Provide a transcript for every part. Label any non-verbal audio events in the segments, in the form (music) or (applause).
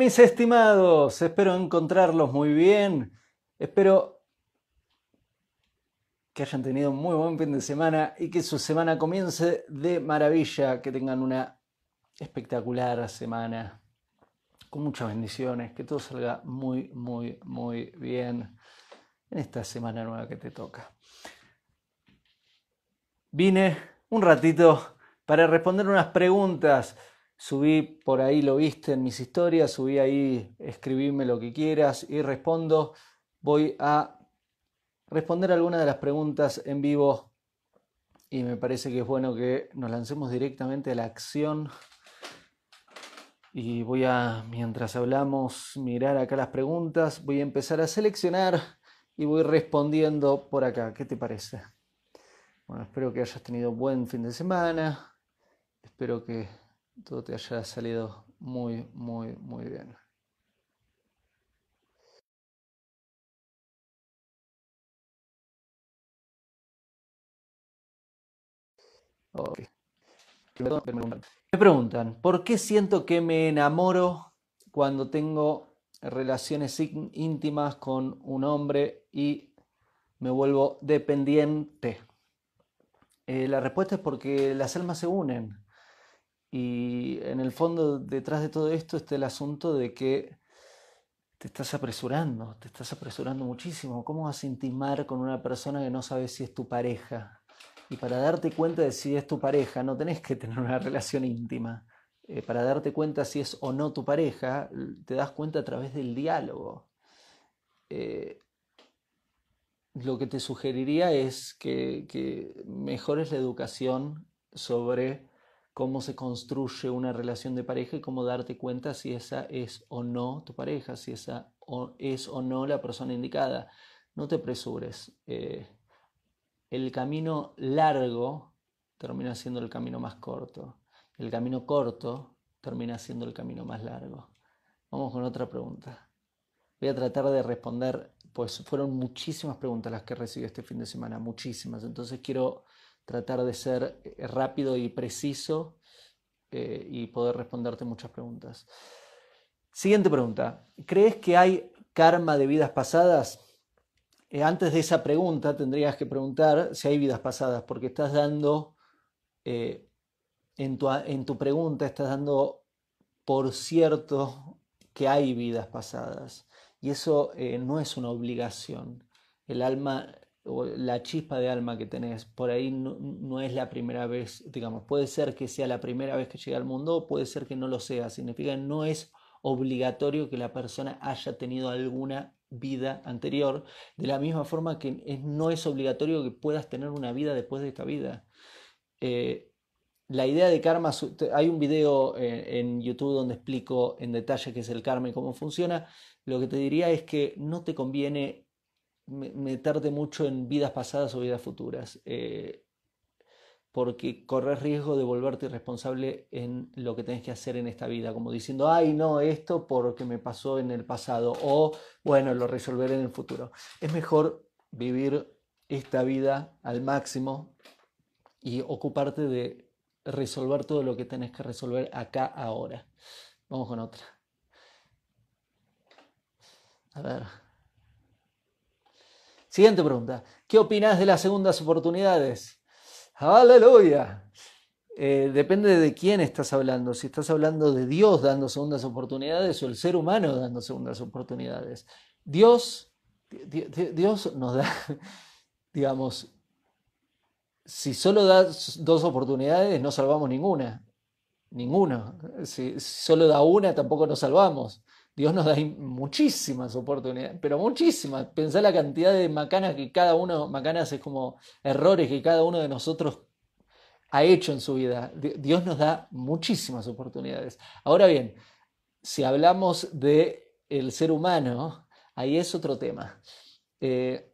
Mis estimados, espero encontrarlos muy bien. Espero que hayan tenido un muy buen fin de semana y que su semana comience de maravilla, que tengan una espectacular semana con muchas bendiciones, que todo salga muy, muy, muy bien en esta semana nueva que te toca. Vine un ratito para responder unas preguntas. Subí por ahí, lo viste en mis historias, subí ahí, escribime lo que quieras y respondo. Voy a responder algunas de las preguntas en vivo y me parece que es bueno que nos lancemos directamente a la acción. Y voy a, mientras hablamos, mirar acá las preguntas. Voy a empezar a seleccionar y voy respondiendo por acá. ¿Qué te parece? Bueno, espero que hayas tenido buen fin de semana. Espero que todo te haya salido muy, muy, muy bien. Me preguntan, ¿por qué siento que me enamoro cuando tengo relaciones íntimas con un hombre y me vuelvo dependiente? Eh, la respuesta es porque las almas se unen. Y en el fondo, detrás de todo esto está el asunto de que te estás apresurando, te estás apresurando muchísimo. ¿Cómo vas a intimar con una persona que no sabes si es tu pareja? Y para darte cuenta de si es tu pareja, no tenés que tener una (laughs) relación íntima. Eh, para darte cuenta si es o no tu pareja, te das cuenta a través del diálogo. Eh, lo que te sugeriría es que, que mejores la educación sobre cómo se construye una relación de pareja y cómo darte cuenta si esa es o no tu pareja, si esa es o no la persona indicada. No te apresures. Eh, el camino largo termina siendo el camino más corto. El camino corto termina siendo el camino más largo. Vamos con otra pregunta. Voy a tratar de responder, pues fueron muchísimas preguntas las que recibí este fin de semana, muchísimas. Entonces quiero tratar de ser eh, rápido y preciso eh, y poder responderte muchas preguntas. Siguiente pregunta. ¿Crees que hay karma de vidas pasadas? Eh, antes de esa pregunta tendrías que preguntar si hay vidas pasadas, porque estás dando, en, tu, en, tu, pregunta, estás dando por cierto que hay vidas pasadas. Y eso no es una obligación. El alma o la chispa de alma que tenés, por ahí no, es la primera vez, digamos, puede ser que sea la primera vez que llega al mundo, puede ser que no lo sea, significa que no es obligatorio que la persona haya tenido alguna vida anterior, de la misma forma que no es obligatorio que puedas tener una vida después de esta vida. Eh, la idea de karma, hay un video eh, en YouTube donde explico en detalle qué es el karma y cómo funciona. Lo que te diría es que no te conviene meterte mucho en vidas pasadas o vidas futuras, eh, porque corres riesgo de volverte irresponsable en lo que tenés que hacer en esta vida, como diciendo, ay, no, esto porque me pasó en el pasado, o bueno, lo resolveré en el futuro. Es mejor vivir esta vida al máximo y ocuparte de resolver todo lo que tenés que resolver acá ahora. Vamos con otra. A ver. Siguiente pregunta. ¿Qué opinas de las segundas oportunidades? Aleluya. Eh, depende de quién estás hablando. Si estás hablando de Dios dando segundas oportunidades o el ser humano dando segundas oportunidades. Dios, Dios nos da, (laughs) digamos, si solo das dos oportunidades, no salvamos ninguna. Ninguna. Si solo da una, tampoco nos salvamos. Dios nos da muchísimas oportunidades, pero muchísimas. Pensá la cantidad de macanas que cada uno, macanas es como errores que cada uno de nosotros ha hecho en su vida. Dios nos da muchísimas oportunidades. Ahora bien, si hablamos de el ser humano, ahí es otro tema. Eh,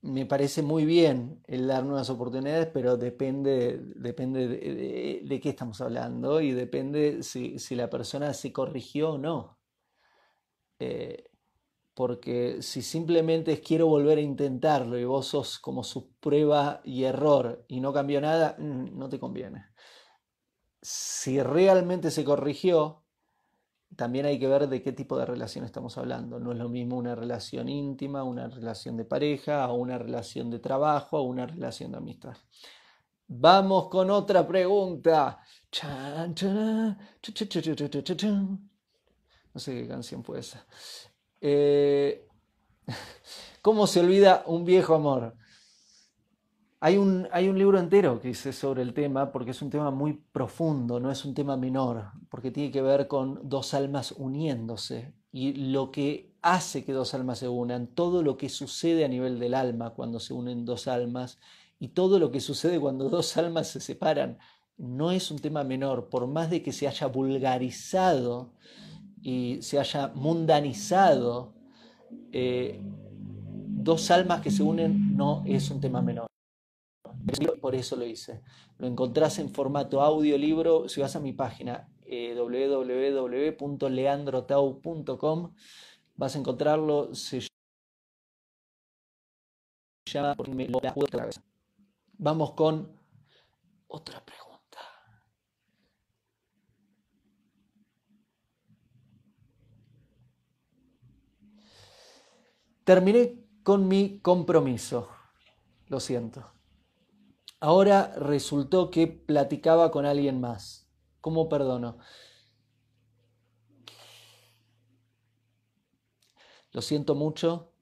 me parece muy bien el dar nuevas oportunidades, pero depende, depende de, qué estamos hablando y depende si, si la persona se corrigió o no. Eh, porque si simplemente quiero volver a intentarlo y vos sos como su prueba y error y no cambió nada, mm, no te conviene. Si realmente se corrigió, también hay que ver de qué tipo de relación estamos hablando. No es lo mismo una relación íntima, una relación de pareja, o una relación de trabajo, una relación de amistad. Vamos con otra pregunta. No sé qué canción fue esa. Eh, (laughs) ¿Cómo se olvida un viejo amor? Hay un, hay un, libro entero que hice sobre el tema porque es un tema muy profundo, no es un tema menor, porque tiene que ver con dos almas uniéndose y lo que hace que dos almas se unan, todo lo que sucede a nivel del alma cuando se unen dos almas y todo lo que sucede cuando (laughs) dos almas se separan, no es un tema menor, por más de que se haya vulgarizado y se haya mundanizado, eh, dos almas que se unen no es un tema menor. Por eso lo hice. Lo encontrás en formato audiolibro. Si vas a mi página eh, www.leandrotau.com vas a encontrarlo. Se llama Vamos con otra pregunta. Terminé con mi compromiso. Lo siento. Ahora resultó que platicaba con alguien más. ¿Cómo perdono? Lo siento mucho.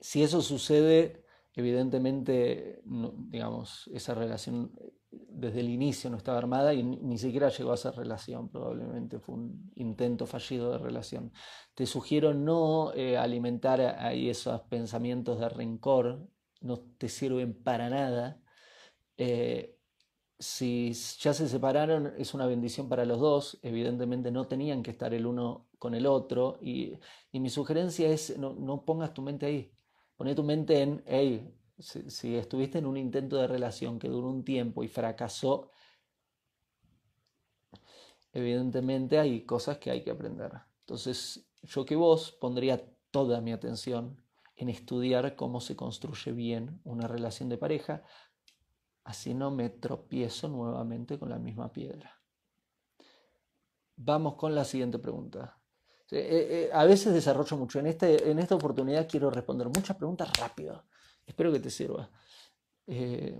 Si eso sucede, evidentemente, digamos, esa relación desde el inicio no estaba armada y ni siquiera llegó a ser relación, probablemente fue un intento fallido de relación. Te sugiero no eh, alimentar ahí esos pensamientos de rencor, no te sirven para nada. Eh, si ya se separaron, es una bendición para los dos. Evidentemente no tenían que estar el uno con el otro. Y, mi sugerencia es, no, pongas tu mente ahí. Poné tu mente en, hey, si, estuviste en un intento de relación que duró un tiempo y fracasó, evidentemente hay cosas que hay que aprender. Entonces, yo que vos pondría toda mi atención en estudiar cómo se construye bien una relación de pareja, así no me tropiezo nuevamente con la misma piedra. Vamos con la siguiente pregunta. Eh, eh, a veces desarrollo mucho. En, este, en esta oportunidad quiero responder muchas preguntas rápido. Espero que te sirva. Eh,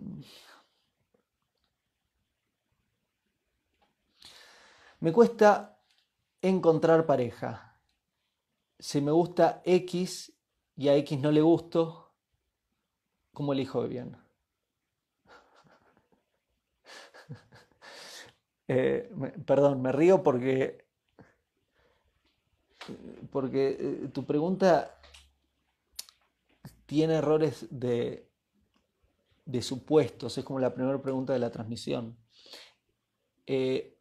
me cuesta encontrar pareja. Si me gusta X y a X no le gusto, ¿cómo elijo bien? (laughs) Perdón, me río porque, porque eh, tu pregunta tiene errores de, supuestos, es como la primera pregunta de la transmisión. Eh,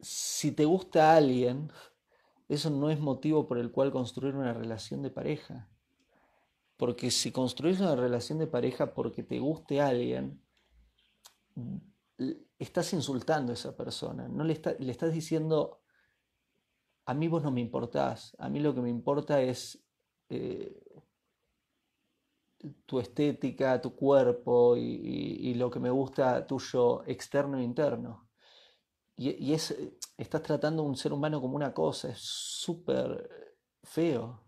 si te gusta alguien, eso no es motivo por el cual construir una relación de pareja. Porque si construís una relación de pareja porque te guste alguien, estás insultando a esa persona. No le estás diciendo, a mí vos no me importás, a mí lo que me importa es eh, tu estética, tu cuerpo y, lo que me gusta tuyo externo e interno. Y, es, estás tratando a un ser humano como una cosa, es súper feo.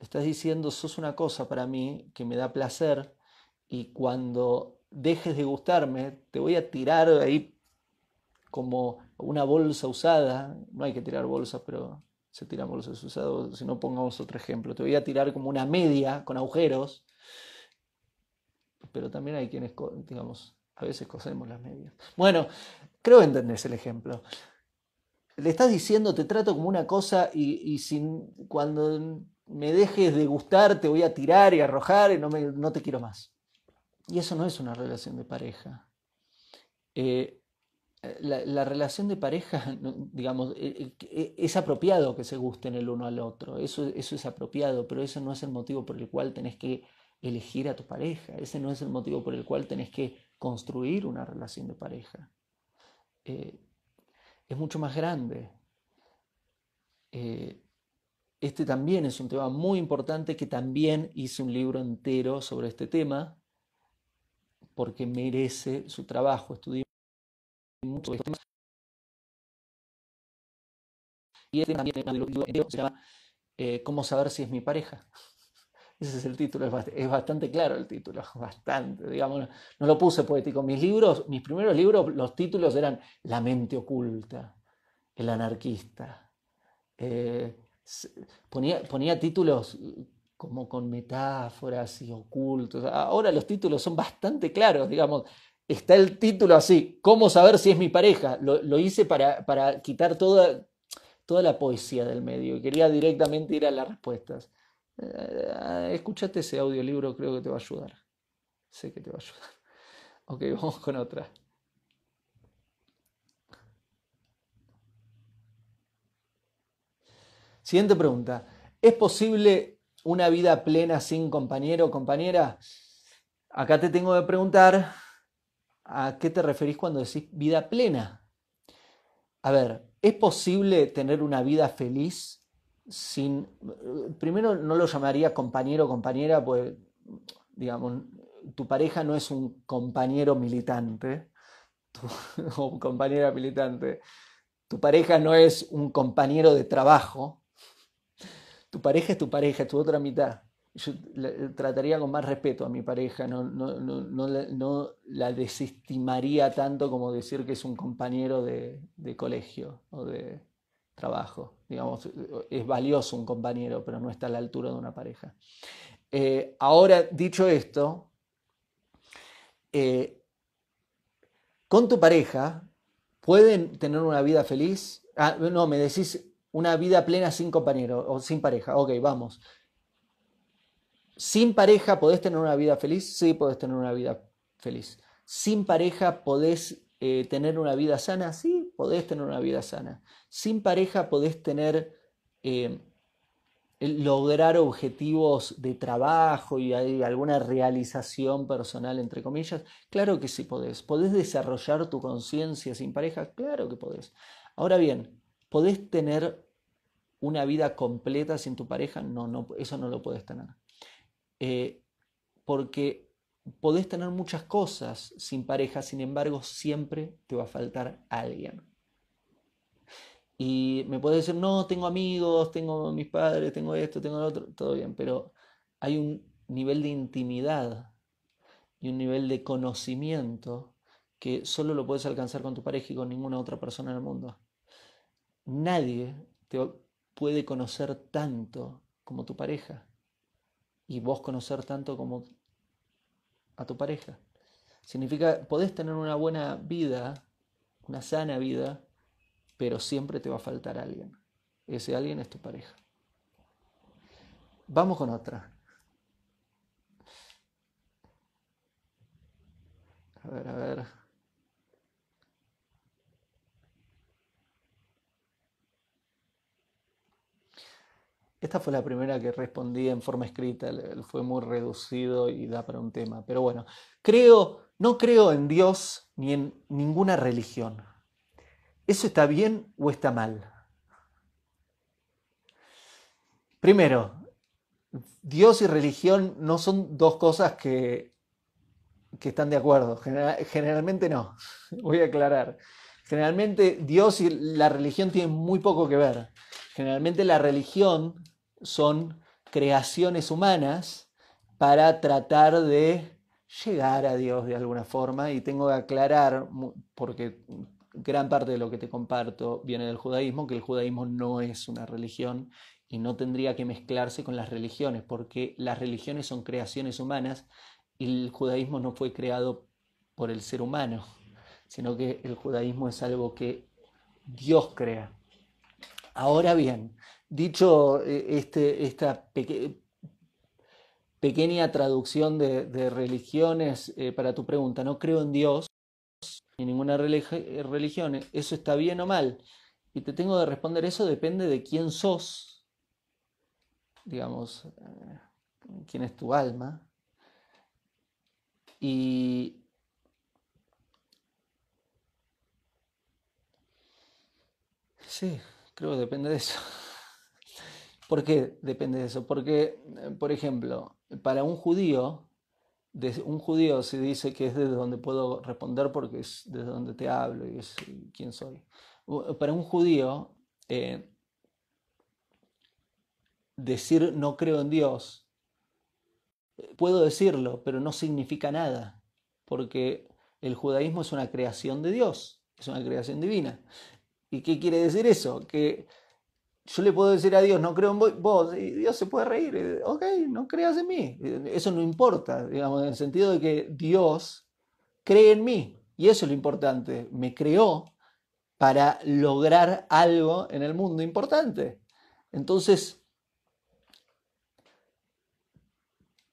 Estás diciendo, sos una cosa para mí que me da placer y cuando dejes de gustarme, te voy a tirar ahí como una bolsa usada. No hay que tirar bolsas, pero se tiran bolsas usadas. Si no, pongamos otro ejemplo. Te voy a tirar como una media con agujeros pero también hay quienes, digamos, a veces cosemos las medias. Bueno, creo que entendés el ejemplo. Le estás diciendo, te trato como una cosa y, sin, cuando me dejes de gustar te voy a tirar y arrojar y no, me, no te quiero más. Y eso no es una relación de pareja. Eh, la, relación de pareja, (laughs) digamos, eh, eh, es apropiado que se gusten el uno al otro, eso, eso es apropiado, pero eso no es el motivo por el cual tenés que elegir a tu pareja. Ese no es el motivo por el cual tenés que construir una relación de pareja. Eh, es mucho más grande. Eh, este también es un tema muy importante que también hice un libro entero sobre este tema porque merece su trabajo. Estudié mucho Y este también se llama eh, ¿Cómo saber si es mi pareja? (laughs) Ese es el título, es bastante claro el título, (laughs) bastante, digamos, no lo puse poético. Mis libros, mis primeros libros, los títulos eran La mente oculta, El anarquista. Eh, ponía, ponía títulos como con metáforas y ocultos. Ahora los títulos son bastante claros, digamos. Está el título así, ¿cómo saber si es mi pareja? Lo, hice para, para quitar toda, toda la poesía del medio. Quería directamente ir a las respuestas. Eh, escúchate ese audiolibro, creo que te va a ayudar. Sé que te va a ayudar. (laughs) Ok, vamos con otra. Siguiente pregunta. ¿Es posible una vida plena sin compañero o compañera? Acá te tengo que preguntar a qué te referís cuando decís vida plena. A ver, ¿es posible tener una vida feliz sin, primero no lo llamaría compañero o compañera, pues, digamos, tu pareja no es un compañero militante, (laughs) o compañera militante, tu pareja no es un compañero de trabajo, tu pareja es tu pareja, es tu otra mitad. Yo trataría con más respeto a mi pareja, no, no, no, la desestimaría tanto como decir que es un compañero de, de colegio o de, trabajo. Digamos, es valioso un compañero, pero no está a la altura de una pareja. Eh, ahora, dicho esto, eh, con tu pareja, ¿pueden tener una vida feliz? Ah, no, me decís una vida plena sin compañero o sin pareja. Ok, vamos. Sin pareja, ¿podés tener una vida feliz? Sí, podés tener una vida feliz. Sin pareja, ¿podés eh, tener una vida sana? Sí, podés tener una vida sana. Sin pareja podés tener, eh, lograr objetivos de trabajo y alguna realización personal, entre comillas. Claro que sí podés. ¿Podés desarrollar tu conciencia sin pareja? Claro que podés. Ahora bien, ¿podés tener una vida completa sin tu pareja? No, no eso no lo podés tener. Eh, porque podés tener muchas cosas sin pareja, sin embargo, siempre te va a faltar alguien. Y me puedes decir, no, tengo amigos, tengo mis padres, tengo esto, tengo lo otro, todo bien, pero hay un nivel de intimidad y un nivel de conocimiento que solo lo puedes alcanzar con tu pareja y con ninguna otra persona en el mundo. Nadie te puede conocer tanto como tu pareja y vos conocer tanto como a tu pareja. Significa, podés tener una buena vida, una sana vida, pero siempre te va a faltar alguien. Ese alguien es tu pareja. Vamos con otra. A ver, a ver. Esta fue la primera que respondí en forma escrita, fue muy reducido y da para un tema. Pero bueno, creo, no creo en Dios ni en ninguna religión. ¿Eso está bien o está mal? Primero, Dios y religión no son dos cosas que, que están de acuerdo. generalmente no. (laughs) Voy a aclarar. Generalmente Dios y la religión tienen muy poco que ver. Generalmente la religión son creaciones humanas para tratar de llegar a Dios de alguna forma y tengo que aclarar, porque gran parte de lo que te comparto viene del judaísmo, que el judaísmo no es una religión y no tendría que mezclarse con las religiones, porque las religiones son creaciones humanas y el judaísmo no fue creado por el ser humano, sino que el judaísmo es algo que Dios crea. Ahora bien, Dicho eh, este, esta pequeña traducción de, religiones eh, para tu pregunta, no creo en Dios ni ninguna religión, ¿eso está bien o mal? Y te tengo que responder, eso depende de quién sos, digamos, eh, quién es tu alma. Y sí, creo que depende de eso. ¿Por qué depende de eso? Porque, eh, por ejemplo, para un judío, un judío se dice que es desde donde puedo responder porque es desde donde te hablo y es quién soy. Para un judío, eh, decir no creo en Dios, puedo decirlo, pero no significa nada, porque el judaísmo es una creación de Dios, es una creación divina. ¿Y qué quiere decir eso? Que yo le puedo decir a Dios, no creo en vos, y Dios se puede reír, ok, no creas en mí. Eso no importa, digamos, en el sentido de que Dios cree en mí, y eso es lo importante, me creó para lograr algo en el mundo importante. Entonces,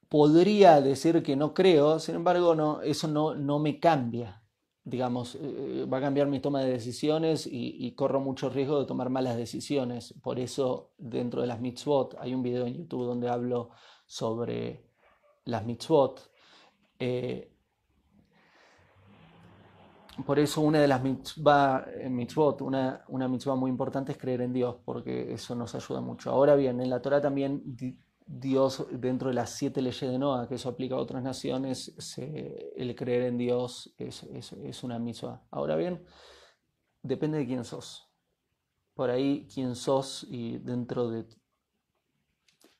podría decir que no creo, sin embargo, no, eso no, no me cambia digamos, eh, va a cambiar mi toma de decisiones y, corro mucho riesgo de tomar malas decisiones. Por eso, dentro de las mitzvot, hay un video en YouTube donde hablo sobre las mitzvot. Eh, por eso una de las eh, mitzvot, una, una mitzvah muy importante es creer en Dios, porque eso nos ayuda mucho. Ahora bien, en la Torah también Dios, dentro de las siete leyes de Noah, que eso aplica a otras naciones, el creer en Dios es, una misma. Ahora bien, depende de quién sos. Por ahí, quién sos y dentro de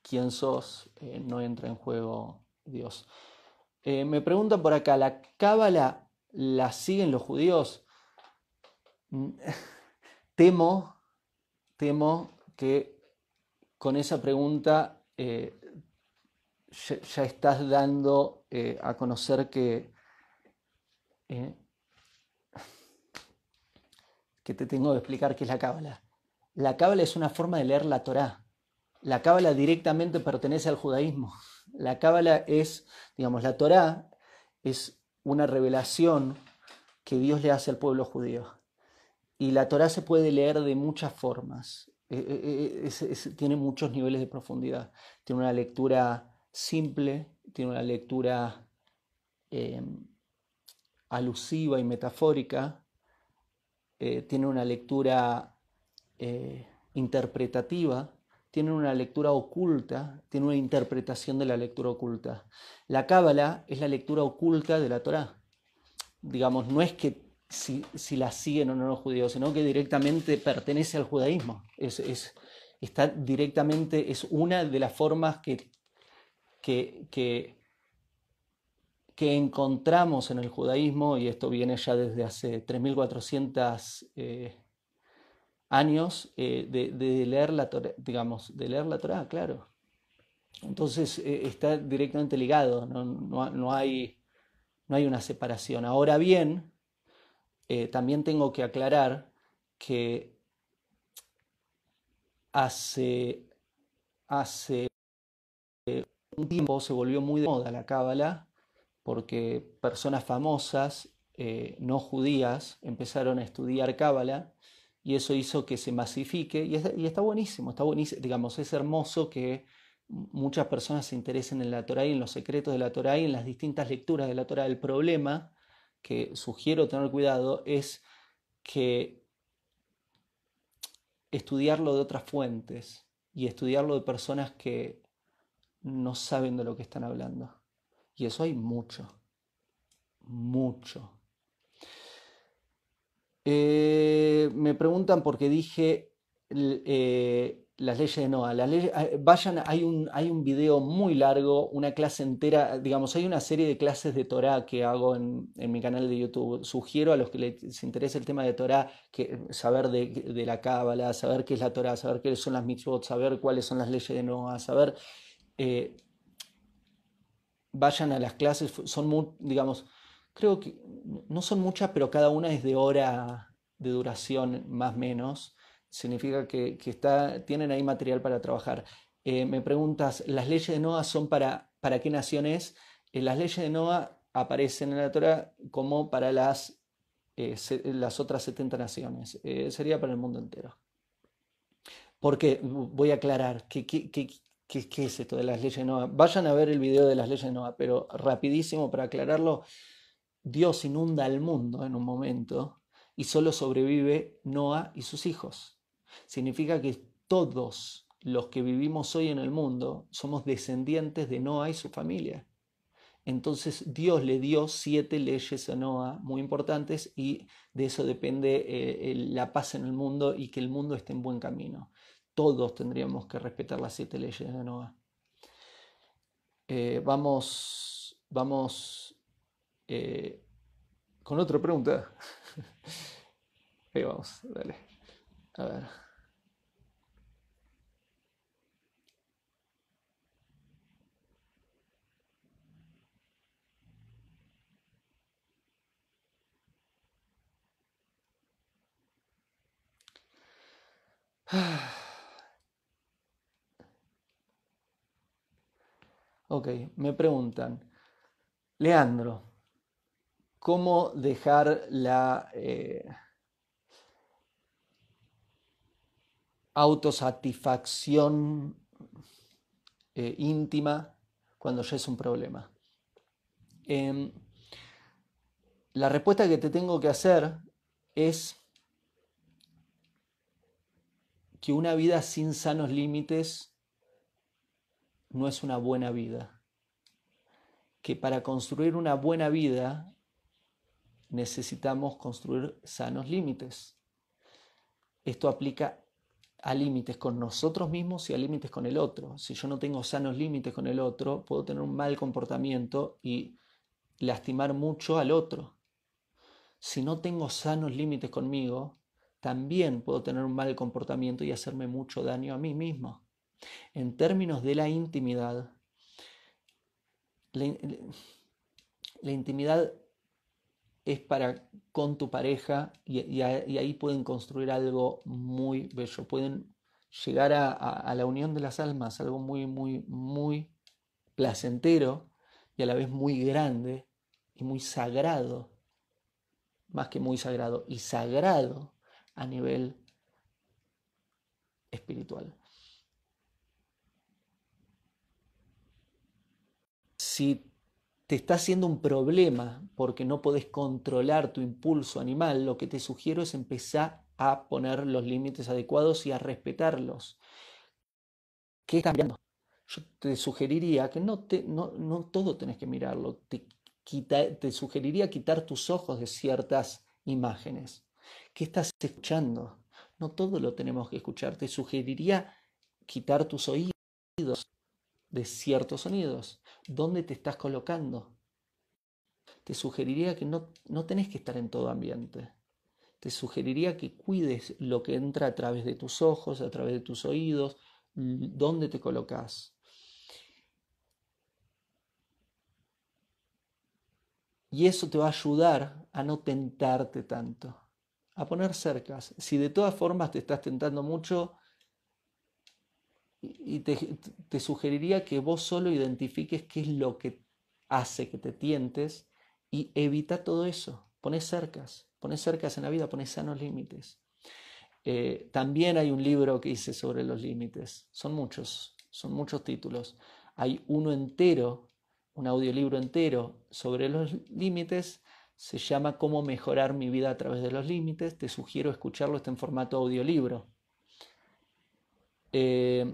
quién sos eh, no entra en juego Dios. Eh, me preguntan por acá, ¿la cábala la siguen los judíos? (laughs) temo, temo que con esa pregunta eh, ya, estás dando eh, a conocer que, eh, que te tengo que explicar qué es la cábala. La cábala es una forma de leer la Torá. La cábala directamente pertenece al judaísmo. La cábala es, digamos, la Torá es una revelación que Dios le hace al pueblo judío. Y la Torá se puede leer de muchas formas. Eh, eh, eh, tiene muchos niveles de profundidad. Tiene una lectura simple, tiene una lectura alusiva y metafórica, tiene una lectura interpretativa, tiene una lectura oculta, tiene una interpretación de la lectura oculta. La Cábala es la lectura oculta de la Torá. Digamos, no es que si, si la siguen o no los judíos, sino que directamente pertenece al judaísmo. Es, es, está directamente, es una de las formas que, que, que, encontramos en el judaísmo, y esto viene ya desde hace 3400 eh, años, eh, de, leer la Torah, digamos, de leer la Torah, claro. Entonces eh, está directamente ligado, no, no, hay, no hay una separación. Ahora bien, eh, también tengo que aclarar que hace, hace un tiempo se volvió muy de moda la cábala porque personas famosas eh, no judías empezaron a estudiar cábala y eso hizo que se masifique y, está buenísimo, está buenísimo, digamos, es hermoso que muchas personas se interesen en la Torah y en los secretos de la Torah y en las distintas lecturas de la Torah. El problema que sugiero tener cuidado es que estudiarlo de otras fuentes y estudiarlo de personas que no saben de lo que están hablando. Y eso hay mucho, mucho. Eh, me preguntan por qué dije eh, las leyes de Noah. Las leyes, ah, vayan, hay un, hay un video muy largo, una clase entera, digamos, hay una serie de clases de Torah que hago en, mi canal de YouTube. Sugiero a los que les interese el tema de Torah, que, saber de, la Cábala, saber qué es la Torah, saber qué son las mitzvot, saber cuáles son las leyes de Noah, saber... Eh, vayan a las clases, son muy, digamos, creo que no son muchas, pero cada una es de hora de duración más o menos significa que, está, tienen ahí material para trabajar. Eh, me preguntas, ¿las leyes de Noah son para, para qué naciones? Eh, las leyes de Noah aparecen en la Torah como para las, eh, las otras 70 naciones. sería para el mundo entero. Porque voy a aclarar, ¿qué, qué, qué, qué, es esto de las leyes de Noah? Vayan a ver el video de las leyes de Noah, pero rapidísimo para aclararlo, Dios inunda al mundo en un momento y solo sobrevive Noah y sus hijos significa que todos los que vivimos hoy en el mundo somos descendientes de Noah y su familia. Entonces Dios le dio siete leyes a Noah muy importantes y de eso depende eh, la paz en el mundo y que el mundo esté en buen camino. todos tendríamos que respetar las siete leyes de Noah. Eh, vamos, vamos eh, con otra pregunta. (laughs) Ahí vamos, dale. A ver. (sighs) Me preguntan, Leandro, ¿cómo dejar la eh, autosatisfacción eh, íntima cuando ya es un problema? Em, la respuesta que te tengo que hacer es que una vida sin sanos límites no es una buena vida. Que para construir una buena vida necesitamos construir sanos límites. Esto aplica a límites con nosotros mismos y a límites con el otro. Si yo no tengo sanos límites con el otro, puedo tener un mal comportamiento y lastimar mucho al otro. Si no tengo sanos límites conmigo, también puedo tener un mal comportamiento y hacerme mucho daño a mí mismo. En términos de la intimidad, la, intimidad es para con tu pareja y, ahí pueden construir algo muy bello, pueden llegar a, la unión de las almas, algo muy, muy, muy placentero y a la vez muy grande y muy sagrado, más que muy sagrado, y sagrado a nivel espiritual. Si te está haciendo un problema porque no podés controlar tu impulso animal, lo que te sugiero es empezar a poner los límites adecuados y a respetarlos. ¿Qué está mirando? Yo te sugeriría que no, te, no, no todo tenés que mirarlo. Te, te sugeriría quitar tus ojos de ciertas imágenes. ¿Qué estás escuchando? No todo lo tenemos que escuchar. Te sugeriría quitar tus oídos de ciertos sonidos. ¿Dónde te estás colocando? Te sugeriría que no, no tenés que estar en todo ambiente. Te sugeriría que cuides lo que entra a través de tus ojos, a través de tus oídos, dónde te colocas. Y eso te va a ayudar a no tentarte tanto a poner cercas. Si de todas formas te estás tentando mucho, y te, sugeriría que vos solo identifiques qué es lo que hace que te tientes y evita todo eso. Pones cercas, pones cercas en la vida, pones sanos límites. Eh, también hay un libro que hice sobre los límites. Son muchos, son muchos títulos. Hay uno entero, un audiolibro entero sobre los límites se llama Cómo mejorar mi vida a través de los límites. Te sugiero escucharlo, está en formato audiolibro. Eh,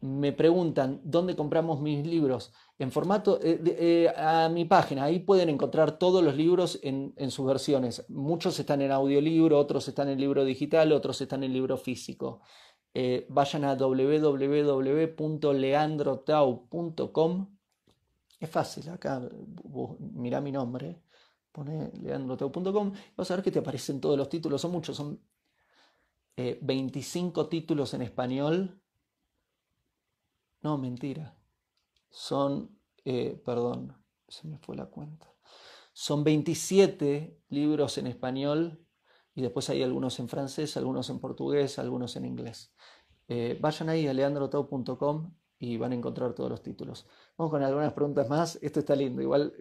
me preguntan, ¿dónde compramos mis libros? En formato, eh, eh, a mi página, ahí pueden encontrar todos los libros en, sus versiones. Muchos están en audiolibro, otros están en libro digital, otros están en libro físico. vayan a www.leandrotau.com. Es fácil, acá mira mi nombre pone leandroteu.com, vas a ver que te aparecen todos los títulos, son muchos, son 25 eh, títulos en español. No, mentira. Son, eh, perdón, se me fue la cuenta. Son 27 libros en español y después hay algunos en francés, algunos en portugués, algunos en inglés. Eh, vayan ahí a leandrotau.com y van a encontrar todos los títulos. Vamos con algunas preguntas más. Esto está lindo. Igual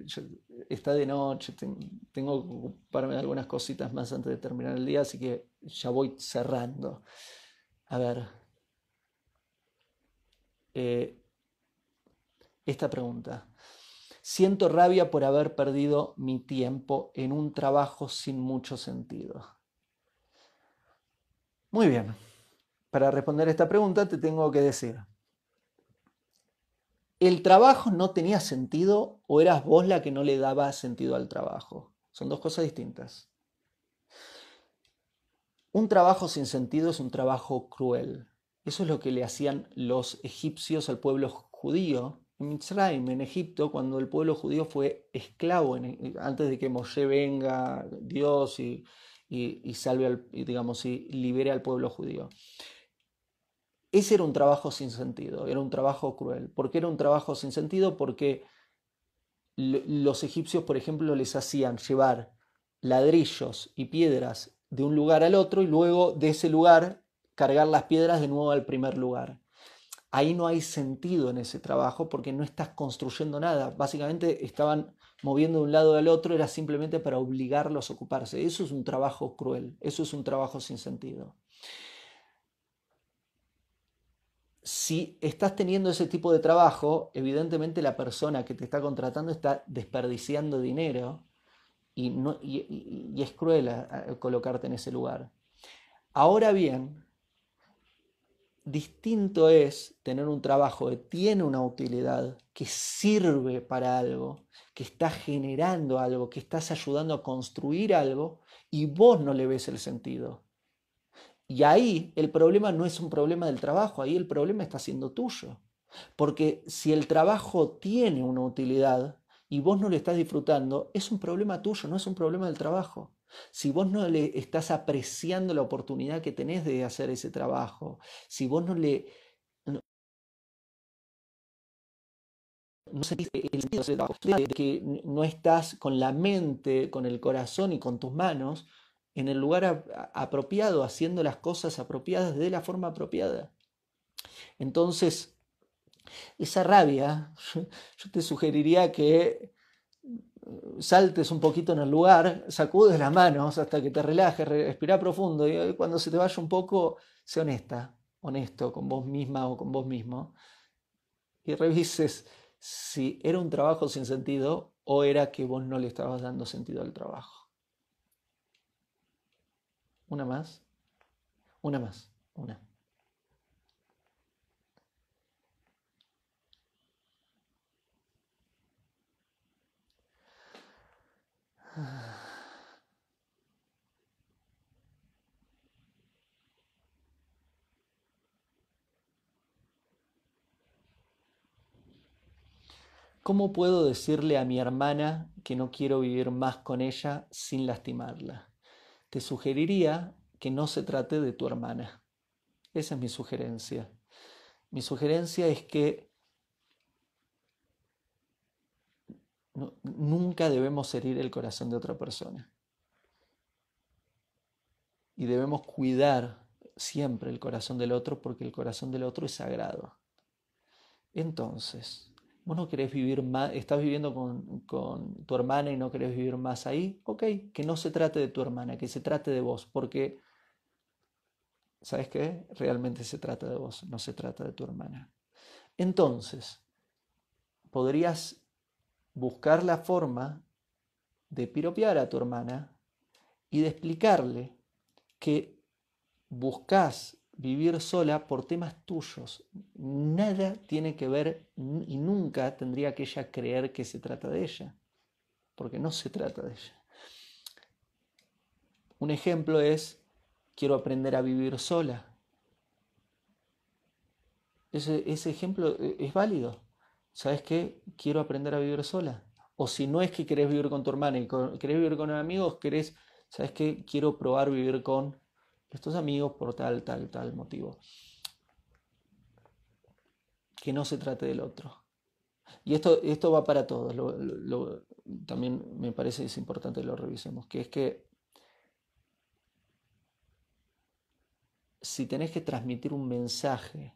está de noche, tengo que ocuparme de algunas cositas más antes de terminar el día, así que ya voy cerrando. A ver. Eh, esta pregunta. Siento rabia por haber perdido mi tiempo en un trabajo sin mucho sentido. Muy bien. Para responder esta pregunta te tengo que decir, ¿El trabajo no tenía sentido o eras vos la que no le daba sentido al trabajo? Son dos cosas distintas. Un trabajo sin sentido es un trabajo cruel. Eso es lo que le hacían los egipcios al pueblo judío. En Mitzrayim, en Egipto, cuando el pueblo judío fue esclavo, antes de que Moshe venga, Dios, y, y, salve, al, digamos, y libere al pueblo judío. Ese era un trabajo sin sentido, era un trabajo cruel. ¿Por qué era un trabajo sin sentido? Porque los egipcios, por ejemplo, les hacían llevar ladrillos y piedras de un lugar al otro y luego de ese lugar cargar las piedras de nuevo al primer lugar. Ahí no hay sentido en ese trabajo porque no estás construyendo nada. Básicamente estaban moviendo de un lado al otro, era simplemente para obligarlos a ocuparse. Eso es un trabajo cruel, eso es un trabajo sin sentido. Si estás teniendo ese tipo de trabajo, evidentemente la persona que te está contratando está desperdiciando dinero y, no, y, es cruel colocarte en ese lugar. Ahora bien, distinto es tener un trabajo que tiene una utilidad, que sirve para algo, que está generando algo, que estás ayudando a construir algo y vos no le ves el sentido. Y ahí el problema no es un problema del trabajo, ahí el problema está siendo tuyo. Porque si el trabajo tiene una utilidad, y vos no le estás disfrutando, es un problema tuyo, no es un problema del trabajo. Si vos no le estás apreciando la oportunidad que tenés de hacer ese trabajo, si vos no le... No, el de que no estás con la mente, con el corazón y con tus manos en el lugar apropiado, haciendo las cosas apropiadas de la forma apropiada. Entonces, esa rabia, (laughs) yo te sugeriría que saltes un poquito en el lugar, sacudes las manos hasta que te relajes, respira profundo y cuando se te vaya un poco, sé honesta, honesto con vos misma o con vos mismo y revises si era un trabajo sin sentido o era que vos no le estabas dando sentido al trabajo. Una más, una más, una. ¿Cómo puedo decirle a mi hermana que no quiero vivir más con ella sin lastimarla? Te sugeriría que no se trate de tu hermana. Esa es mi sugerencia. Mi sugerencia es que nunca debemos herir el corazón de otra persona. Y debemos cuidar siempre el corazón del otro porque el corazón del otro es sagrado. Entonces, vos no querés vivir más, estás viviendo con, con, tu hermana y no querés vivir más ahí, ok, que no se trate de tu hermana, que se trate de vos, porque, ¿sabes qué? Realmente se trata de vos, no se trata de tu hermana. Entonces, podrías buscar la forma de piropear a tu hermana y de explicarle que buscas vivir sola por temas tuyos. Nada tiene que ver y nunca tendría que ella creer que se trata de ella, porque no se trata de ella. Un ejemplo es, quiero aprender a vivir sola. Ese, ese ejemplo eh, es válido. ¿Sabes qué? Quiero aprender a vivir sola. O si no es que querés vivir con tu hermana y querés vivir con amigos, querés, ¿sabes qué? Quiero probar vivir con estos amigos por tal, tal, tal motivo. Que no se trate del otro. Y esto, esto va para todos. también me parece que es importante que lo revisemos. Que es que si tenés que transmitir un mensaje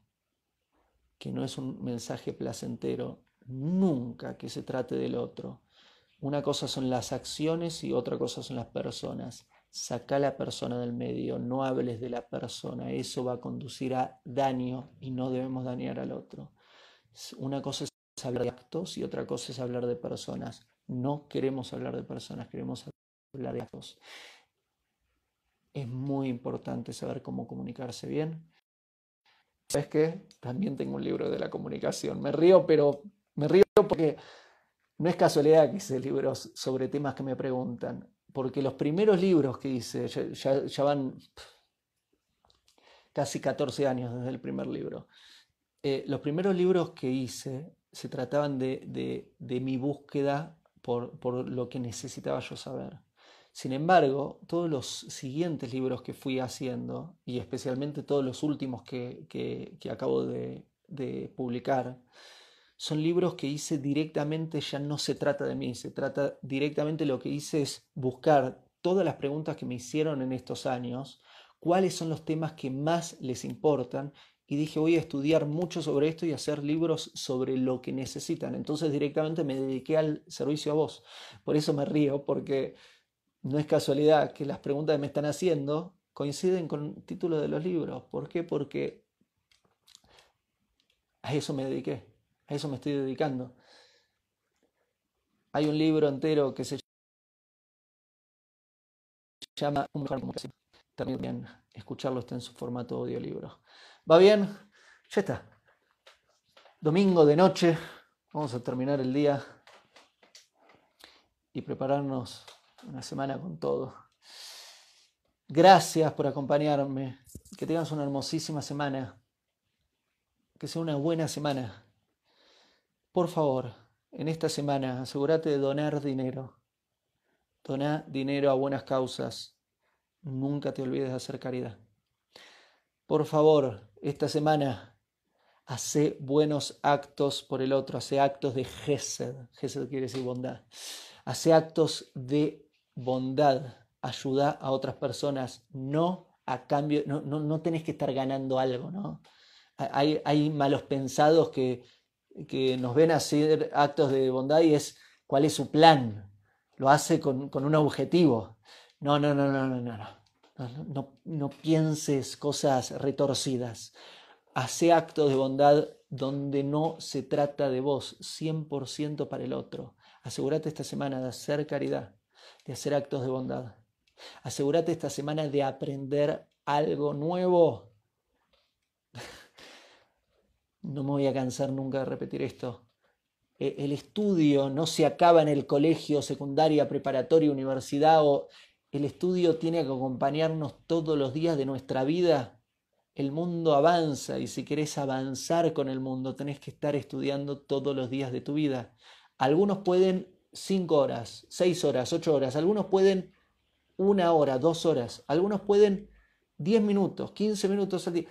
que no es un mensaje placentero, nunca que se trate del otro. Una cosa son las acciones y otra cosa son las personas. Saca la persona del medio, no hables de la persona, eso va a conducir a daño y no debemos dañar al otro. Una cosa es hablar de actos y otra cosa es hablar de personas. No queremos hablar de personas, queremos hablar de actos. Es muy importante saber cómo comunicarse bien ¿Sabes qué? También tengo un libro de la comunicación. Me río, pero me río porque no es casualidad que hice libros sobre temas que me preguntan. Porque los primeros libros que hice ya, van casi 14 años desde el primer libro. Eh, los primeros libros que hice se trataban de, mi búsqueda por, lo que necesitaba yo saber. Sin embargo, todos los siguientes libros que fui haciendo, y especialmente todos los últimos que, acabo de, de publicar, son libros que hice directamente, ya no se trata de mí, se trata directamente lo que hice es buscar todas las preguntas que me hicieron en estos años, cuáles son los temas que más les importan y dije voy a estudiar mucho sobre esto y hacer libros sobre lo que necesitan. Entonces directamente me dediqué al servicio a vos. Por eso me río, porque no es casualidad que las preguntas que me están haciendo coinciden con el título de los libros. ¿Por qué? Porque a eso me dediqué, a eso me estoy dedicando. Hay un libro entero que se llama Un mejor También escucharlo está en su formato audiolibro. ¿Va bien? Ya está. Domingo de noche. Vamos a terminar el día y prepararnos una semana con todo. Gracias por acompañarme. Que tengas una hermosísima semana. Que sea una buena semana. Por favor, en esta semana asegúrate de donar dinero. Doná dinero a buenas causas. Nunca te olvides de hacer caridad. Por favor, esta semana hace buenos actos por el otro, hace actos de Gesed. Gesed quiere decir bondad. Hace actos de bondad. Ayuda a otras personas, no a cambio, no, no, tenés que estar ganando algo, ¿no? Hay, hay malos pensados que, que nos ven hacer actos de bondad y es cuál es su plan. Lo hace con, con un objetivo. No, no, no, no, no, no. No, pienses cosas retorcidas. Hace actos de bondad donde no se trata de vos, 100% para el otro. Asegúrate esta semana de hacer caridad, de hacer actos de bondad. Asegúrate esta semana de aprender algo nuevo. (laughs) No me voy a cansar nunca de repetir esto. E, el estudio no se acaba en el colegio, secundaria, preparatoria, universidad o el estudio tiene que acompañarnos todos los días de nuestra vida. El mundo avanza y si querés avanzar con el mundo tenés que estar estudiando todos los días de tu vida. Algunos pueden cinco horas, seis horas, ocho horas, algunos pueden una hora, dos horas, algunos pueden diez minutos, quince minutos al día.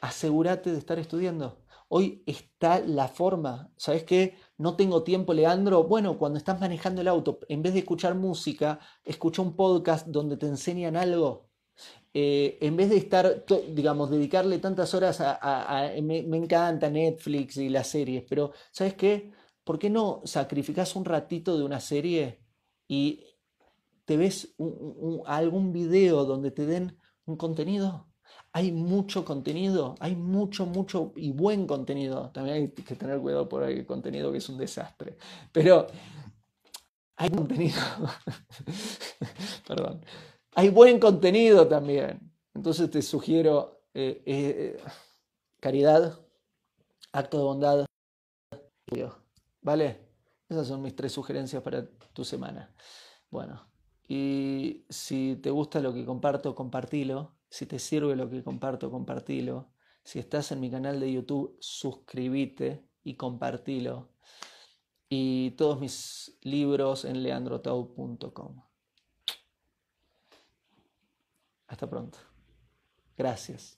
Asegúrate de estar estudiando. Hoy está la forma, ¿sabes qué? No tengo tiempo, Leandro. Bueno, cuando estás manejando el auto, en vez de escuchar música, escucha un podcast donde te enseñan algo. Eh, en vez de estar, digamos, dedicarle tantas horas a... me, encanta Netflix y las series, pero ¿sabes qué? ¿Por qué no sacrificas un ratito de una serie y te ves algún video donde te den un contenido? hay mucho contenido, hay mucho, mucho y buen contenido. También hay que tener cuidado por el contenido que es un desastre. Pero hay contenido. (laughs) Perdón. Hay buen contenido también. Entonces te sugiero eh, eh, caridad, acto de bondad. ¿Vale? Esas son mis tres sugerencias para tu semana. Bueno, y si te gusta lo que comparto, compartilo si te sirve lo que comparto, compartilo. Si estás en mi canal de YouTube, suscríbete y compartilo. Y todos mis libros en leandrotau.com. Hasta pronto. Gracias.